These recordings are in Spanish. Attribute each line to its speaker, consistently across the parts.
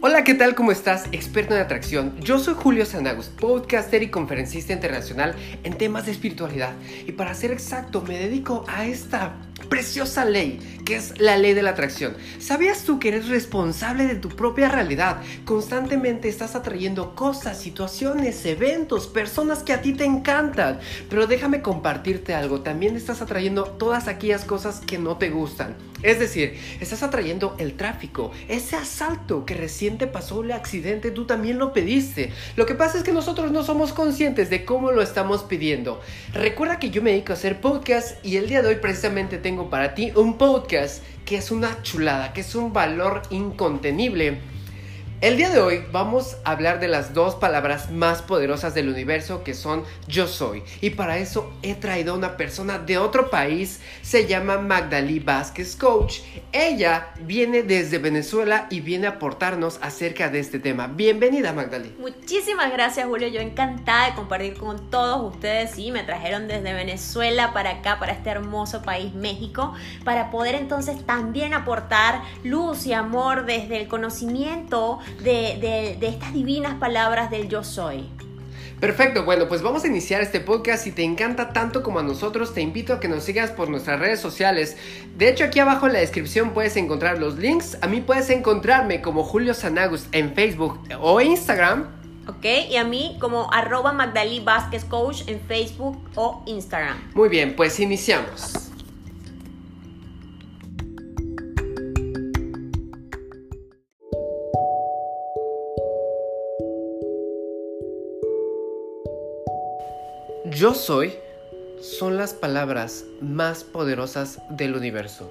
Speaker 1: Hola, ¿qué tal? ¿Cómo estás? Experto en atracción. Yo soy Julio Sanagus, podcaster y conferencista internacional en temas de espiritualidad. Y para ser exacto, me dedico a esta preciosa ley, que es la ley de la atracción. ¿Sabías tú que eres responsable de tu propia realidad? Constantemente estás atrayendo cosas, situaciones, eventos, personas que a ti te encantan. Pero déjame compartirte algo, también estás atrayendo todas aquellas cosas que no te gustan. Es decir, estás atrayendo el tráfico, ese asalto que recién pasó el accidente, tú también lo pediste. Lo que pasa es que nosotros no somos conscientes de cómo lo estamos pidiendo. Recuerda que yo me dedico a hacer podcast y el día de hoy precisamente tengo para ti un podcast que es una chulada, que es un valor incontenible el día de hoy vamos a hablar de las dos palabras más poderosas del universo que son yo soy. Y para eso he traído a una persona de otro país, se llama Magdalí Vázquez Coach. Ella viene desde Venezuela y viene a aportarnos acerca de este tema. Bienvenida Magdalí.
Speaker 2: Muchísimas gracias Julio, yo encantada de compartir con todos ustedes. Sí, me trajeron desde Venezuela para acá, para este hermoso país México, para poder entonces también aportar luz y amor desde el conocimiento de, estas divinas palabras del yo soy.
Speaker 1: Perfecto, bueno, pues vamos a iniciar este podcast. Si te encanta tanto como a nosotros, te invito a que nos sigas por nuestras redes sociales. De hecho, aquí abajo en la descripción puedes encontrar los links. A mí puedes encontrarme como Julio Sanagus en Facebook o Instagram.
Speaker 2: Ok, y a mí como arroba Magdalí Vázquez Coach en Facebook o Instagram.
Speaker 1: Muy bien, pues iniciamos. Yo soy son las palabras más poderosas del universo,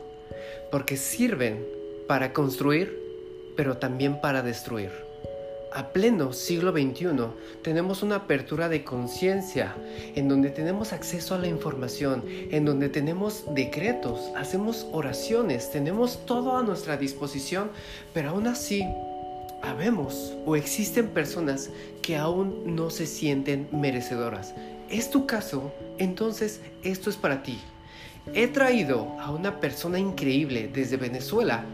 Speaker 1: porque sirven para construir, pero también para destruir. A pleno siglo XXI tenemos una apertura de conciencia en donde tenemos acceso a la información, en donde tenemos decretos, hacemos oraciones, tenemos todo a nuestra disposición, pero aún así habemos o existen personas que aún no se sienten merecedoras es tu caso, entonces esto es para ti. He traído a una persona increíble desde Venezuela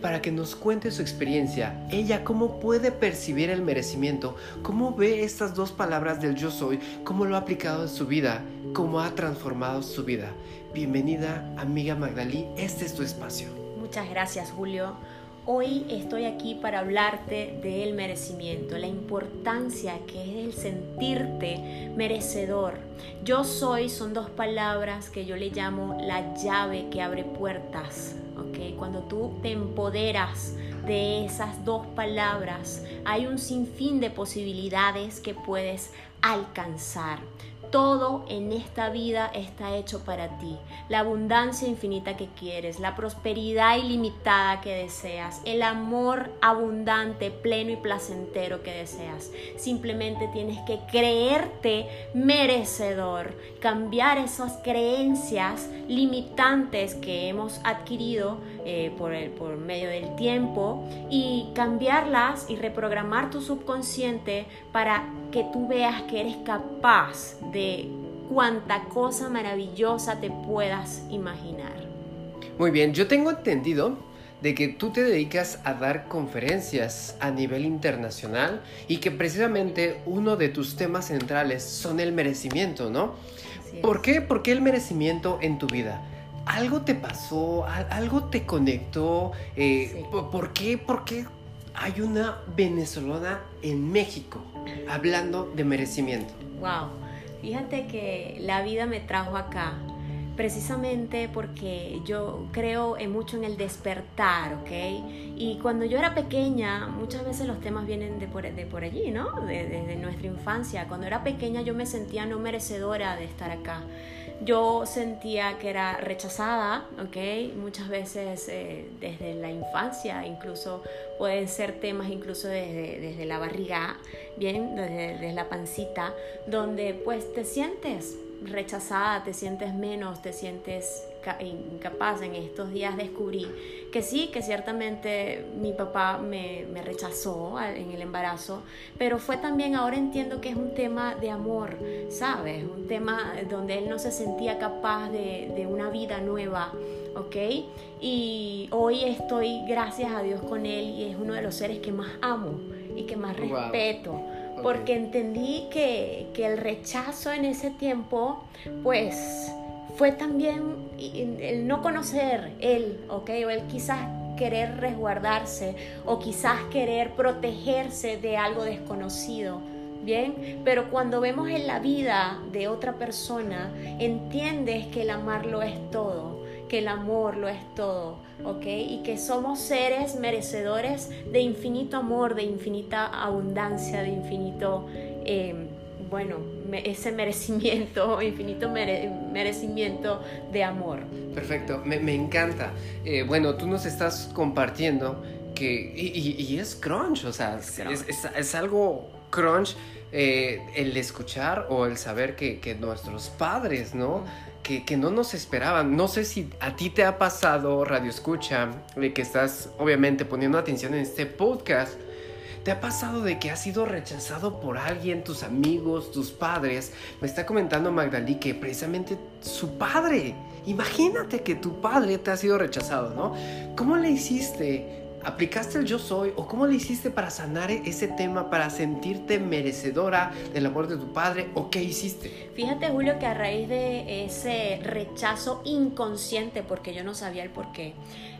Speaker 1: para que nos cuente su experiencia, ella cómo puede percibir el merecimiento, cómo ve estas dos palabras del yo soy, cómo lo ha aplicado en su vida, cómo ha transformado su vida. Bienvenida, amiga Magdalí, este es tu espacio.
Speaker 2: Muchas gracias, Julio. Hoy estoy aquí para hablarte del merecimiento, la importancia que es el sentirte merecedor. Yo soy son dos palabras que yo le llamo la llave que abre puertas. ¿okay? Cuando tú te empoderas de esas dos palabras, hay un sinfín de posibilidades que puedes alcanzar. Todo en esta vida está hecho para ti. La abundancia infinita que quieres, la prosperidad ilimitada que deseas, el amor abundante, pleno y placentero que deseas. Simplemente tienes que creerte merecedor, cambiar esas creencias limitantes que hemos adquirido eh, por, el, por medio del tiempo y cambiarlas y reprogramar tu subconsciente para que tú veas que eres capaz de cuanta cosa maravillosa te puedas imaginar.
Speaker 1: Muy bien, yo tengo entendido de que tú te dedicas a dar conferencias a nivel internacional y que precisamente uno de tus temas centrales son el merecimiento, ¿no? ¿Por qué? ¿Por qué el merecimiento en tu vida? ¿Algo te pasó? ¿Algo te conectó? Eh, ¿Por qué? ¿Por qué hay una venezolana en México hablando de merecimiento.
Speaker 2: Wow, fíjate que la vida me trajo acá precisamente porque yo creo mucho en el despertar, ¿ok? Y cuando yo era pequeña, muchas veces los temas vienen de por, de por allí, ¿no? Desde nuestra infancia. Cuando era pequeña yo me sentía no merecedora de estar acá yo sentía que era rechazada, ¿ok? Muchas veces eh, desde la infancia, incluso pueden ser temas incluso desde, desde la barriga, bien, desde, desde, la pancita, donde pues te sientes rechazada, te sientes menos, te sientes incapaz. En estos días descubrí que sí, que ciertamente mi papá me, rechazó en el embarazo, pero fue también, ahora entiendo que es un tema de amor, ¿sabes? Un tema donde él no se sentía capaz de, una vida nueva. ¿ok? Y hoy estoy, gracias a Dios, con Él y es uno de los seres que más amo y que más respeto porque entendí que, el rechazo en ese tiempo, pues fue también el no conocer él, ¿ok? O él quizás querer resguardarse o quizás querer protegerse de algo desconocido. Bien, pero cuando vemos en la vida de otra persona, entiendes que el amarlo es todo que el amor lo es todo, ¿ok? Y que somos seres merecedores de infinito amor, de infinita abundancia, de infinito, em, bueno, ese merecimiento, infinito merecimiento de amor.
Speaker 1: Perfecto, me, encanta. Eh, bueno, tú nos estás compartiendo que, y, es crunch, o sea, es, algo crunch eh, el escuchar o el saber que, que nuestros padres, ¿no? que, no nos esperaban. No sé si a ti te ha pasado, Radio Escucha, de que estás obviamente poniendo atención en este podcast. ¿Te ha pasado de que has sido rechazado por alguien, tus amigos, tus padres? Me está comentando Magdalí que precisamente su padre. Imagínate que tu padre te ha sido rechazado, ¿no? ¿Cómo le hiciste? ¿Aplicaste el yo soy o cómo le hiciste para sanar ese tema, para sentirte merecedora del amor de tu padre o qué hiciste?
Speaker 2: Fíjate Julio que a raíz de ese rechazo inconsciente, porque yo no sabía el por qué,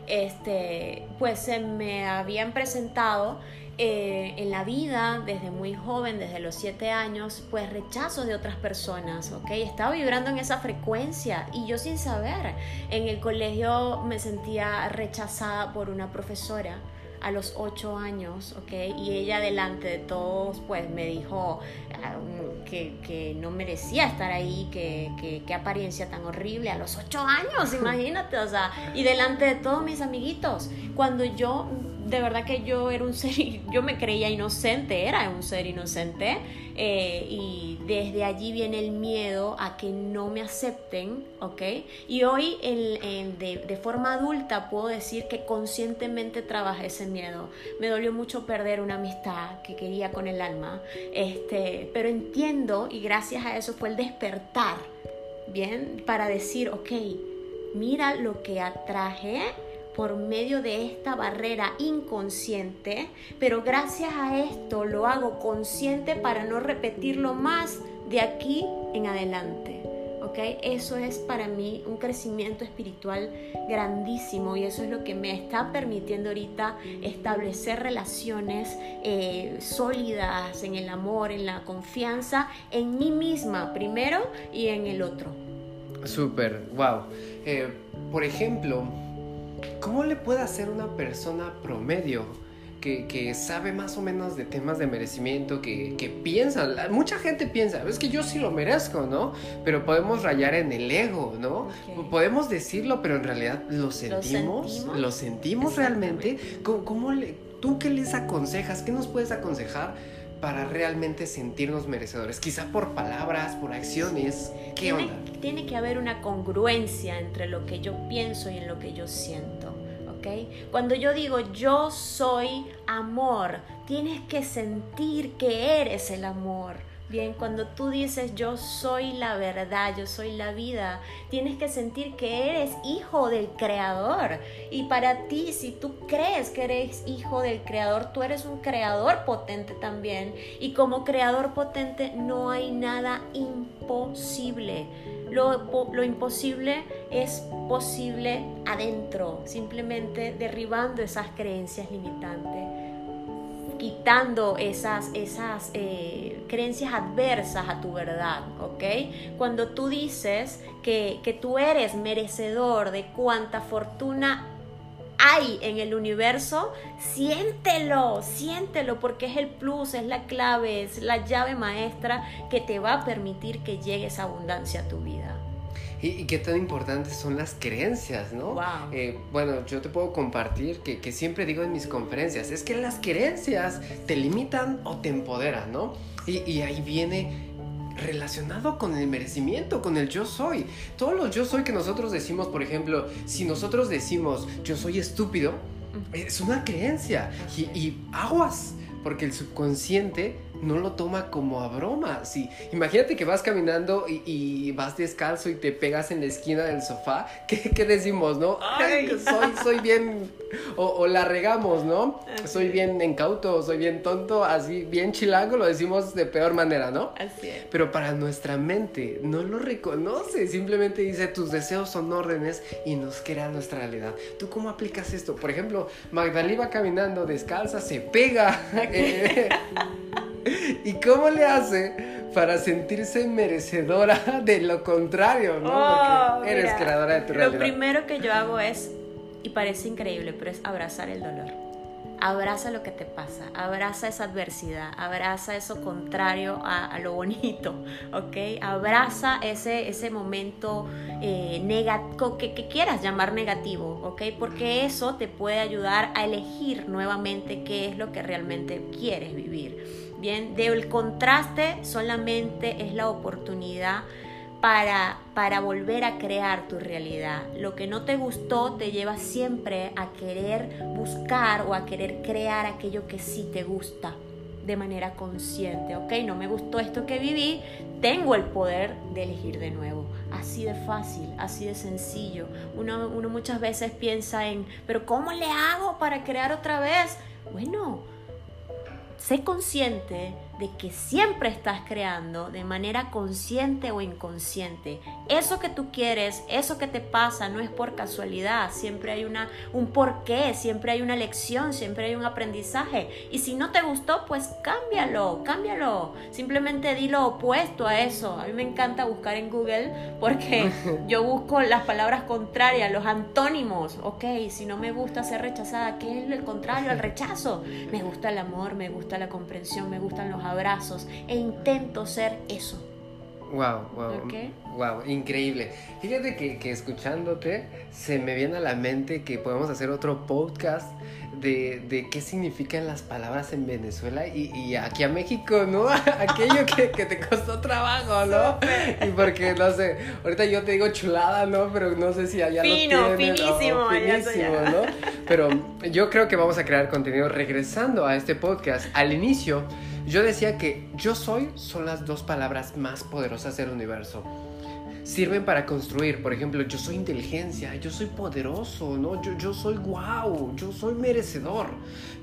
Speaker 2: este, pues se me habían presentado eh, en la vida, desde muy joven, desde los siete años, pues rechazo de otras personas, ¿ok? Estaba vibrando en esa frecuencia y yo sin saber, en el colegio me sentía rechazada por una profesora a los ocho años, ¿ok? Y ella delante de todos, pues me dijo ah, que, que no merecía estar ahí, que, que, apariencia tan horrible a los ocho años, imagínate, o sea, y delante de todos mis amiguitos, cuando yo de verdad que yo era un ser, yo me creía inocente, era un ser inocente, eh, y desde allí viene el miedo a que no me acepten, ¿ok? Y hoy de, de, forma adulta puedo decir que conscientemente trabajé ese miedo. Me dolió mucho perder una amistad que quería con el alma, este, pero entiendo y gracias a eso fue el despertar, ¿bien? Para decir, ok, mira lo que atraje por medio de esta barrera inconsciente, pero gracias a esto lo hago consciente para no repetirlo más de aquí en adelante. Eso es para mí un crecimiento espiritual grandísimo y eso es lo que me está permitiendo ahorita establecer relaciones eh, sólidas en el amor, en la confianza, en mí misma primero y en el otro.
Speaker 1: Súper, wow. Eh, por ejemplo, ¿Cómo le puede hacer una persona promedio que, sabe más o menos de temas de merecimiento, que, piensa, mucha gente piensa, es que yo sí lo merezco, ¿no? Pero podemos rayar en el ego, ¿no? Podemos decirlo, pero en realidad lo sentimos, lo sentimos, realmente. ¿Cómo, le, ¿Tú qué les aconsejas? ¿Qué nos puedes aconsejar? Para realmente sentirnos merecedores? Quizá por palabras, por acciones. ¿Qué
Speaker 2: tiene,
Speaker 1: onda?
Speaker 2: Tiene que haber una congruencia entre lo que yo pienso y en lo que yo siento. ¿ok? Cuando yo digo yo soy amor, tienes que sentir que eres el amor. Bien, cuando tú dices yo soy la verdad, yo soy la vida, tienes que sentir que eres hijo del creador. Y para ti, si tú crees que eres hijo del creador, tú eres un creador potente también. Y como creador potente no hay nada imposible. Lo, lo, imposible es posible adentro, simplemente derribando esas creencias limitantes quitando esas, esas eh, creencias adversas a tu verdad, ¿ok? Cuando tú dices que, que tú eres merecedor de cuánta fortuna hay en el universo, siéntelo, siéntelo, porque es el plus, es la clave, es la llave maestra que te va a permitir que llegue esa abundancia a tu vida.
Speaker 1: Y, qué tan importantes son las creencias, ¿no? Eh, bueno, yo te puedo compartir que, que, siempre digo en mis conferencias, es que las creencias te limitan o te empoderan, ¿no? Y, y ahí viene relacionado con el merecimiento, con el yo soy. Todos los yo soy que nosotros decimos, por ejemplo, si nosotros decimos yo soy estúpido, es una creencia y, y aguas, porque el subconsciente no lo toma como a broma. Sí, imagínate que vas caminando y, vas descalzo y te pegas en la esquina del sofá. ¿Qué, decimos, no? Ay, soy, soy bien. O, la regamos, ¿no? Soy bien incauto, soy bien tonto, así bien chilango, lo decimos de peor manera, ¿no?
Speaker 2: Así es.
Speaker 1: Pero para nuestra mente no lo reconoce, simplemente dice tus deseos son órdenes y nos crea nuestra realidad. ¿Tú cómo aplicas esto? Por ejemplo, Magdalena va caminando descalza, se pega. ¿Y cómo le hace para sentirse merecedora de lo contrario, ¿no?
Speaker 2: Oh, eres creadora de tu realidad. Lo primero que yo hago es, y parece increíble, pero es abrazar el dolor. Abraza lo que te pasa, abraza esa adversidad, abraza eso contrario a, lo bonito, ¿ok? Abraza ese, ese momento eh, negativo, que, que, quieras llamar negativo, ¿ok? Porque eso te puede ayudar a elegir nuevamente qué es lo que realmente quieres vivir. Bien, del contraste solamente es la oportunidad para, para volver a crear tu realidad. Lo que no te gustó te lleva siempre a querer buscar o a querer crear aquello que sí te gusta de manera consciente, ¿ok? No me gustó esto que viví, tengo el poder de elegir de nuevo. Así de fácil, así de sencillo. Uno, uno muchas veces piensa en, pero ¿cómo le hago para crear otra vez? Bueno, sé consciente de que siempre estás creando de manera consciente o inconsciente. Eso que tú quieres, eso que te pasa, no es por casualidad, siempre hay una, un porqué, siempre hay una lección, siempre hay un aprendizaje. Y si no te gustó, pues cámbialo, cámbialo. Simplemente di lo opuesto a eso. A mí me encanta buscar en Google porque yo busco las palabras contrarias, los antónimos. Ok, si no me gusta ser rechazada, ¿qué es el contrario al rechazo? Me gusta el amor, me gusta la comprensión, me gustan los abrazos e intento ser eso.
Speaker 1: Wow, wow. Wow, increíble. Fíjate que, que, escuchándote se me viene a la mente que podemos hacer otro podcast de, de qué significan las palabras en Venezuela y, y aquí a México, ¿no? Aquello que, que, te costó trabajo, ¿no? Y porque, no sé, ahorita yo te digo chulada, ¿no? Pero no sé si allá
Speaker 2: Fino,
Speaker 1: lo
Speaker 2: tienen. Finísimo,
Speaker 1: finísimo, ¿no? Pero yo creo que vamos a crear contenido regresando a este podcast. Al inicio yo decía que yo soy son las dos palabras más poderosas del universo. Sirven para construir, por ejemplo, yo soy inteligencia, yo soy poderoso, ¿no? Yo, yo soy wow, yo soy merecedor.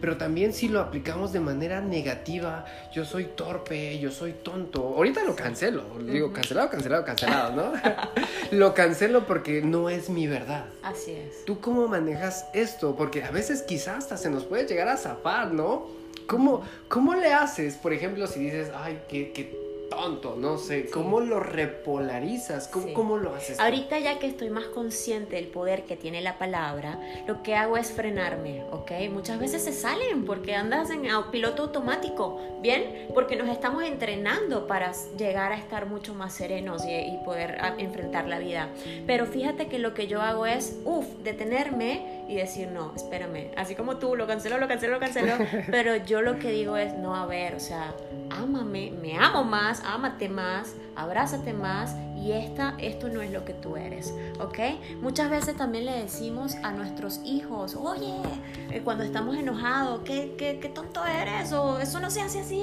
Speaker 1: Pero también si lo aplicamos de manera negativa, yo soy torpe, yo soy tonto. Ahorita lo cancelo, digo cancelado, cancelado, cancelado, ¿no? lo cancelo porque no es mi verdad.
Speaker 2: Así es.
Speaker 1: ¿Tú cómo manejas esto? Porque a veces quizás hasta se nos puede llegar a zafar, ¿no? ¿Cómo, ¿Cómo le haces, por ejemplo, si dices, ay, qué, qué tonto, no sé, ¿cómo lo repolarizas? ¿Cómo, ¿Cómo, lo haces?
Speaker 2: Ahorita ya que estoy más consciente del poder que tiene la palabra, lo que hago es frenarme, ¿ok? Muchas veces se salen porque andas en piloto automático, ¿bien? Porque nos estamos entrenando para llegar a estar mucho más serenos y, y poder enfrentar la vida. Pero fíjate que lo que yo hago es, uff, detenerme y decir, no, espérame, así como tú, lo cancelo, lo cancelo, lo cancelo, pero yo lo que digo es, no, a ver, o sea, ámame, me amo más, ámate más, abrázate más y esta, esto no es lo que tú eres, ¿ok? Muchas veces también le decimos a nuestros hijos, oye, eh, cuando estamos enojados, ¿qué, qué, qué tonto eres, o eso no se hace así,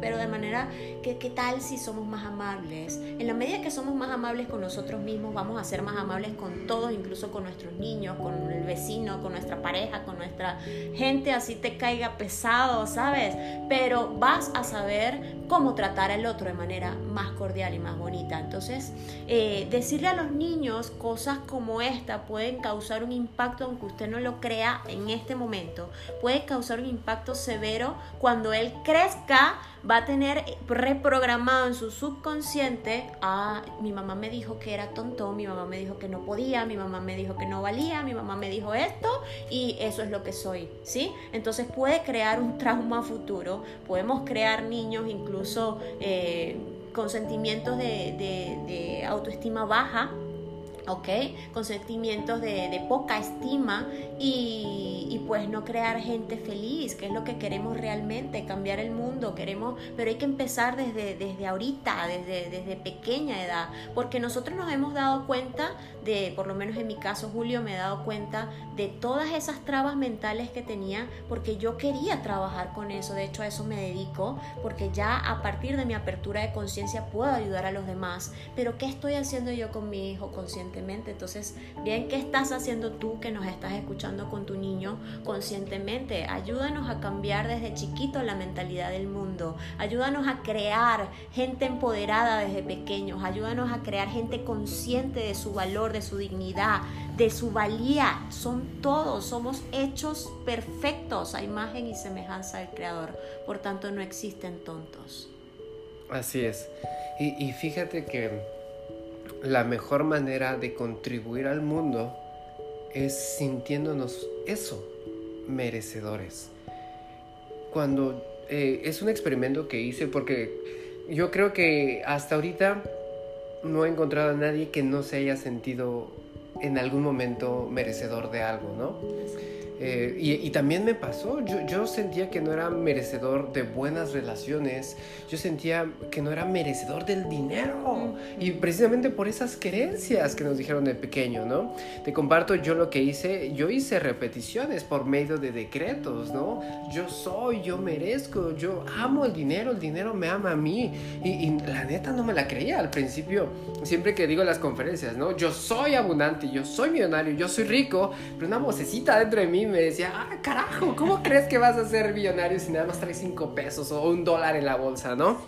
Speaker 2: pero de manera que, ¿qué tal si somos más amables? En la medida que somos más amables con nosotros mismos, vamos a ser más amables con todos, incluso con nuestros niños, con el vecino, con nuestra pareja, con nuestra gente, así te caiga pesado, ¿sabes? Pero vas a saber cómo tratar al otro de manera más cordial y más bonita. Entonces, eh, decirle a los niños cosas como esta pueden causar un impacto, aunque usted no lo crea en este momento, puede causar un impacto severo cuando él crezca va a tener reprogramado en su subconsciente, ah, mi mamá me dijo que era tonto, mi mamá me dijo que no podía, mi mamá me dijo que no valía, mi mamá me dijo esto y eso es lo que soy, ¿sí? Entonces puede crear un trauma futuro, podemos crear niños incluso eh, con sentimientos de autoestima baja, ¿ok? Con sentimientos de, poca estima y, pues no crear gente feliz, que es lo que queremos realmente, cambiar el mundo, queremos, pero hay que empezar desde, desde ahorita, desde, desde pequeña edad, porque nosotros nos hemos dado cuenta de, por lo menos en mi caso Julio, me he dado cuenta de todas esas trabas mentales que tenía, porque yo quería trabajar con eso, de hecho a eso me dedico, porque ya a partir de mi apertura de conciencia puedo ayudar a los demás, pero ¿qué estoy haciendo yo con mi hijo consciente? Entonces, bien, ¿qué estás haciendo tú que nos estás escuchando con tu niño conscientemente? Ayúdanos a cambiar desde chiquito la mentalidad del mundo. Ayúdanos a crear gente empoderada desde pequeños. Ayúdanos a crear gente consciente de su valor, de su dignidad, de su valía. Son todos, somos hechos perfectos a imagen y semejanza del Creador. Por tanto, no existen tontos.
Speaker 1: Así es. Y, y fíjate que la mejor manera de contribuir al mundo es sintiéndonos eso, merecedores. Cuando eh, es un experimento que hice porque yo creo que hasta ahorita no he encontrado a nadie que no se haya sentido en algún momento merecedor de algo, ¿no? Eh, y, también me pasó, yo, yo, sentía que no era merecedor de buenas relaciones, yo sentía que no era merecedor del dinero. Y precisamente por esas creencias que nos dijeron de pequeño, ¿no? Te comparto yo lo que hice, yo hice repeticiones por medio de decretos, ¿no? Yo soy, yo merezco, yo amo el dinero, el dinero me ama a mí. Y, y la neta no me la creía al principio, siempre que digo en las conferencias, ¿no? Yo soy abundante, yo soy millonario, yo soy rico, pero una vocecita dentro de mí me decía, ah, carajo, ¿cómo crees que vas a ser millonario si nada más traes 5 pesos o un dólar en la bolsa, no?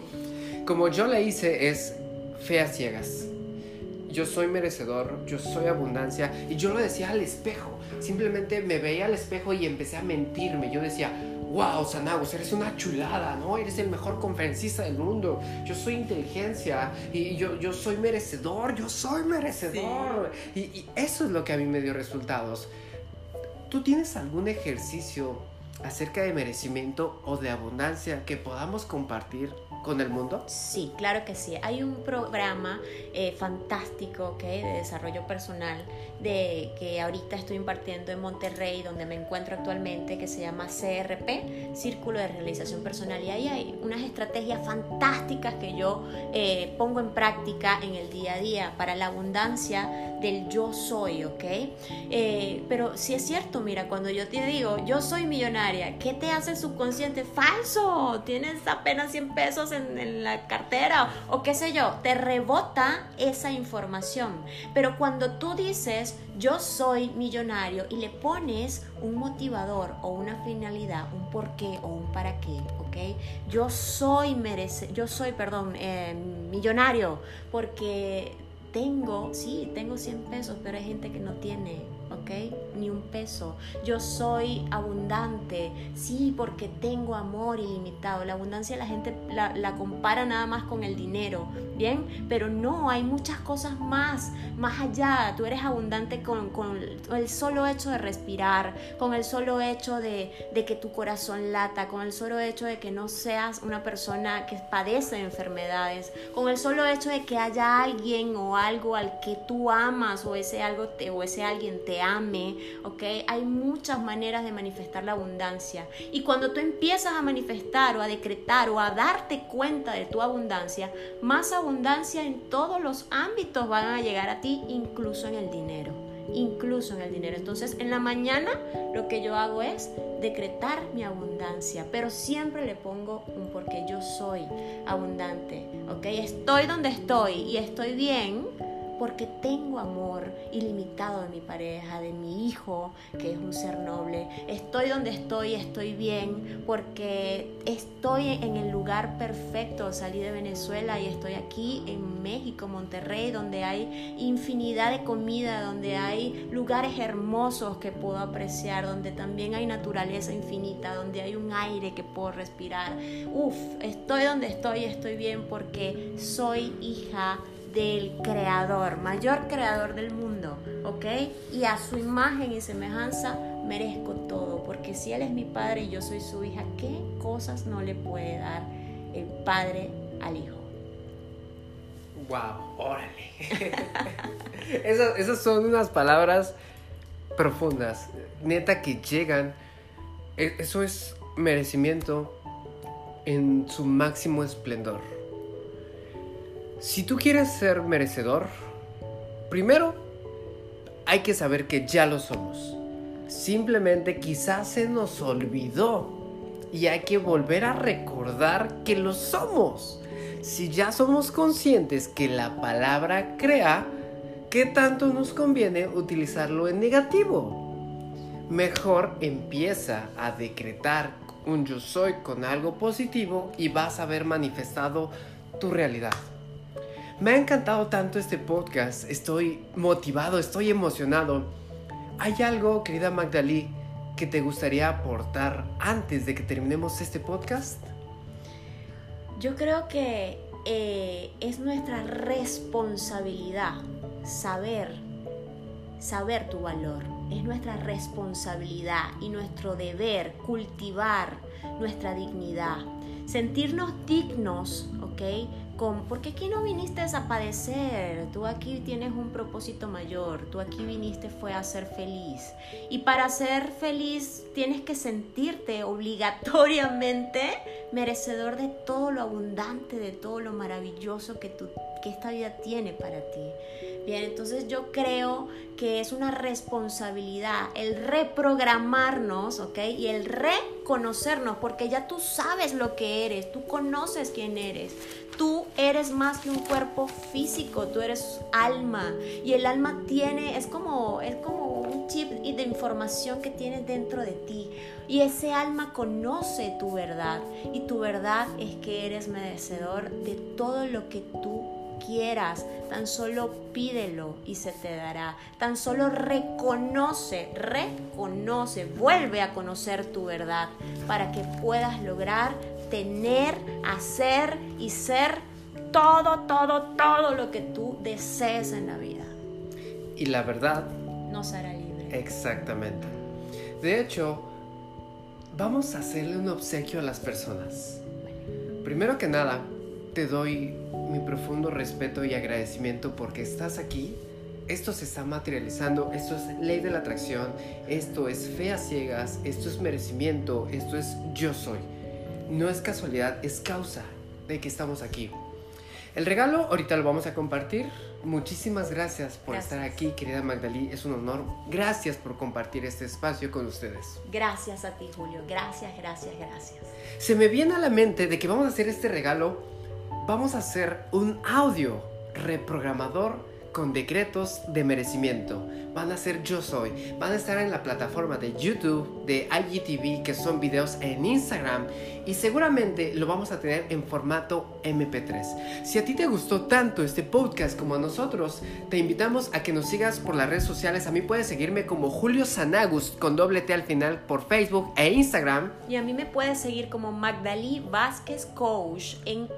Speaker 1: Como yo le hice es fe a ciegas. Yo soy merecedor, yo soy abundancia y yo lo decía al espejo. Simplemente me veía al espejo y empecé a mentirme. Yo decía, wow, Sanagos, eres una chulada, ¿no? Eres el mejor conferencista del mundo. Yo soy inteligencia y yo, yo soy merecedor, yo soy merecedor. Y, y, eso es lo que a mí me dio resultados. ¿Tú tienes algún ejercicio acerca de merecimiento o de abundancia que podamos compartir con el mundo?
Speaker 2: Sí, claro que sí. Hay un programa eh, fantástico de desarrollo personal de, que ahorita estoy impartiendo en Monterrey, donde me encuentro actualmente, que se llama CRP, Círculo de Realización Personal. Y ahí hay unas estrategias fantásticas que yo eh, pongo en práctica en el día a día para la abundancia del yo soy, ¿ok? Eh, pero si es cierto, mira, cuando yo te digo, yo soy ¿qué te hace el subconsciente? Falso, tienes apenas 100 pesos en, en la cartera o qué sé yo, te rebota esa información. Pero cuando tú dices, yo soy millonario y le pones un motivador o una finalidad, un por qué o un para qué, ¿ok? Yo soy merece, yo soy, perdón, eh, millonario porque tengo, sí, tengo 100 pesos, pero hay gente que no tiene ¿ok? Ni un peso. Yo soy abundante, sí, porque tengo amor ilimitado. La abundancia la gente la, compara nada más con el dinero, ¿bien? Pero no, hay muchas cosas más, más allá. Tú eres abundante con, el solo hecho de respirar, con el solo hecho de, de que tu corazón lata, con el solo hecho de que no seas una persona que padece enfermedades, con el solo hecho de que haya alguien o algo al que tú amas o ese algo te, o ese alguien te ame, ¿ok? Hay muchas maneras de manifestar la abundancia. Y cuando tú empiezas a manifestar o a decretar o a darte cuenta de tu abundancia, más abundancia en todos los ámbitos van a llegar a ti, incluso en el dinero incluso en el dinero. Entonces, en la mañana lo que yo hago es decretar mi abundancia, pero siempre le pongo un porque yo soy abundante, ¿ok? Estoy donde estoy y estoy bien porque tengo amor ilimitado de mi pareja, de mi hijo, que es un ser noble. Estoy donde estoy, estoy bien, porque estoy en el lugar perfecto. Salí de Venezuela y estoy aquí en México, Monterrey, donde hay infinidad de comida, donde hay lugares hermosos que puedo apreciar, donde también hay naturaleza infinita, donde hay un aire que puedo respirar. Uf, estoy donde estoy, estoy bien porque soy hija del creador, mayor creador del mundo, ¿ok? Y a su imagen y semejanza merezco todo, porque si Él es mi padre y yo soy su hija, ¿qué cosas no le puede dar el padre al hijo?
Speaker 1: Wow, órale. esas, esas son unas palabras profundas, neta que llegan. E- Eso es merecimiento en su máximo esplendor. Si tú quieres ser merecedor, primero hay que saber que ya lo somos. Simplemente quizás se nos olvidó y hay que volver a recordar que lo somos. Si ya somos conscientes que la palabra crea, ¿qué tanto nos conviene utilizarlo en negativo? Mejor empieza a decretar un yo soy con algo positivo y vas a ver manifestado tu realidad. Me ha encantado tanto este podcast, estoy motivado, estoy emocionado. ¿Hay algo, querida Magdalí, que te gustaría aportar antes de que terminemos este podcast?
Speaker 2: Yo creo que eh, es nuestra responsabilidad saber, saber tu valor. Es nuestra responsabilidad y nuestro deber cultivar nuestra dignidad. Sentirnos dignos, ¿ok? Porque aquí no viniste a padecer, tú aquí tienes un propósito mayor, tú aquí viniste fue a ser feliz. Y para ser feliz tienes que sentirte obligatoriamente merecedor de todo lo abundante, de todo lo maravilloso que, tu, que esta vida tiene para ti. Bien, entonces yo creo que es una responsabilidad el reprogramarnos, ¿ok? Y el reconocernos, porque ya tú sabes lo que eres, tú conoces quién eres. Tú eres más que un cuerpo físico, tú eres alma. Y el alma tiene, es como, es como un chip de información que tienes dentro de ti. Y ese alma conoce tu verdad. Y tu verdad es que eres merecedor de todo lo que tú quieras, tan solo pídelo y se te dará. Tan solo reconoce, reconoce, vuelve a conocer tu verdad para que puedas lograr tener, hacer y ser todo, todo, todo lo que tú desees en la vida.
Speaker 1: Y la verdad,
Speaker 2: Nos hará libre.
Speaker 1: exactamente. De hecho, vamos a hacerle un obsequio a las personas. Primero que nada, te doy mi profundo respeto y agradecimiento porque estás aquí. Esto se está materializando, esto es ley de la atracción, esto es fe a ciegas, esto es merecimiento, esto es yo soy. No es casualidad, es causa de que estamos aquí. El regalo ahorita lo vamos a compartir. Muchísimas gracias por
Speaker 2: Gracias.
Speaker 1: estar aquí, querida Magdalí. Es un honor. Gracias por compartir este espacio con ustedes.
Speaker 2: Gracias a ti, Julio. Gracias, gracias, gracias.
Speaker 1: Se me viene a la mente de que vamos a hacer este regalo. Vamos a hacer un audio reprogramador con decretos de merecimiento. Van a ser yo soy. Van a estar en la plataforma de YouTube, de IGTV, que son videos en Instagram. Y seguramente lo vamos a tener en formato MP3. Si a ti te gustó tanto este podcast como a nosotros, te invitamos a que nos sigas por las redes sociales. A mí puedes seguirme como Julio Sanagus con doble T al final por Facebook e Instagram.
Speaker 2: Y a mí me puedes seguir como Magdalí Vázquez Coach en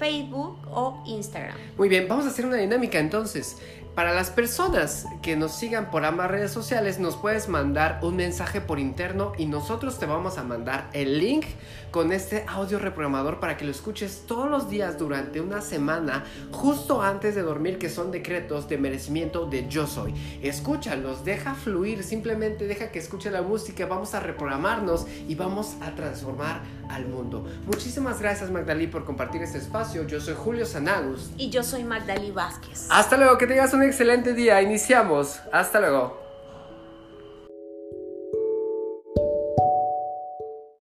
Speaker 2: Facebook o Instagram.
Speaker 1: Muy bien, vamos a hacer una dinámica entonces. Para las personas que nos sigan por ambas redes sociales, nos puedes mandar un mensaje por interno y nosotros te vamos a mandar el link con este audio reprogramador para que lo escuches todos los días durante una semana, justo antes de dormir, que son decretos de merecimiento de yo soy. Escúchalos, deja fluir, simplemente deja que escuche la música, vamos a reprogramarnos y vamos a transformar al mundo. Muchísimas gracias Magdalí por compartir este espacio. Yo soy Julio Sanagus.
Speaker 2: Y yo soy Magdalí Vázquez.
Speaker 1: Hasta luego, que tengas un excelente día. Iniciamos. Hasta luego.